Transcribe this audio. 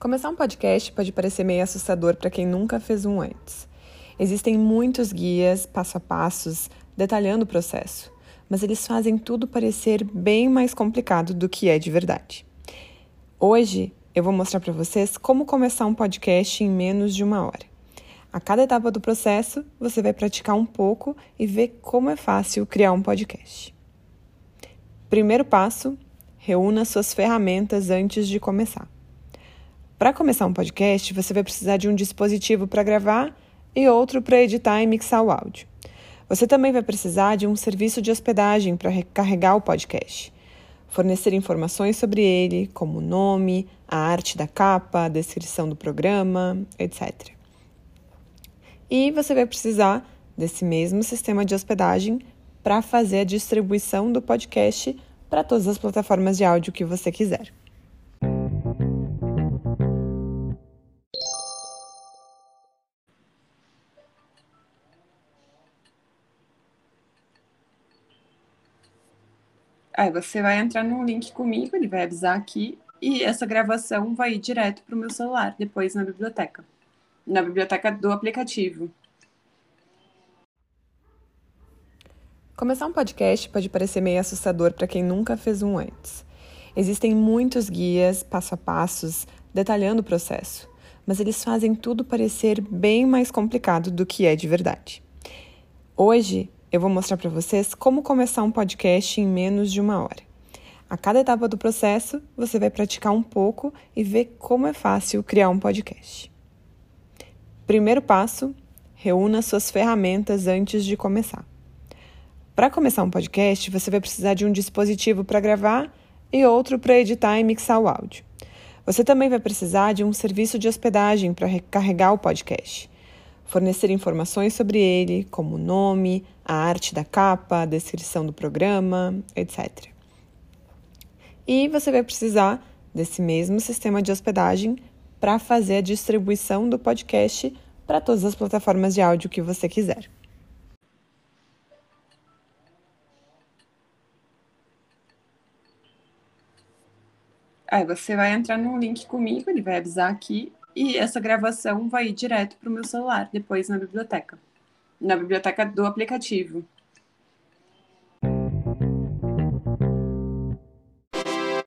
Começar um podcast pode parecer meio assustador para quem nunca fez um antes. Existem muitos guias, passo a passos, detalhando o processo, mas eles fazem tudo parecer bem mais complicado do que é de verdade. Hoje eu vou mostrar para vocês como começar um podcast em menos de uma hora. A cada etapa do processo, você vai praticar um pouco e ver como é fácil criar um podcast. Primeiro passo: reúna suas ferramentas antes de começar. Para começar um podcast, você vai precisar de um dispositivo para gravar e outro para editar e mixar o áudio. Você também vai precisar de um serviço de hospedagem para recarregar o podcast, fornecer informações sobre ele, como o nome, a arte da capa, a descrição do programa, etc. E você vai precisar desse mesmo sistema de hospedagem para fazer a distribuição do podcast para todas as plataformas de áudio que você quiser. Aí você vai entrar no link comigo, ele vai avisar aqui, e essa gravação vai ir direto para o meu celular, depois na biblioteca. Na biblioteca do aplicativo. Começar um podcast pode parecer meio assustador para quem nunca fez um antes. Existem muitos guias, passo a passos, detalhando o processo, mas eles fazem tudo parecer bem mais complicado do que é de verdade. Hoje eu vou mostrar para vocês como começar um podcast em menos de uma hora. A cada etapa do processo, você vai praticar um pouco e ver como é fácil criar um podcast. Primeiro passo: reúna suas ferramentas antes de começar. Para começar um podcast, você vai precisar de um dispositivo para gravar e outro para editar e mixar o áudio. Você também vai precisar de um serviço de hospedagem para recarregar o podcast fornecer informações sobre ele, como o nome, a arte da capa, a descrição do programa, etc. E você vai precisar desse mesmo sistema de hospedagem para fazer a distribuição do podcast para todas as plataformas de áudio que você quiser. Aí você vai entrar no link comigo, ele vai avisar aqui e essa gravação vai ir direto para o meu celular, depois na biblioteca. Na biblioteca do aplicativo.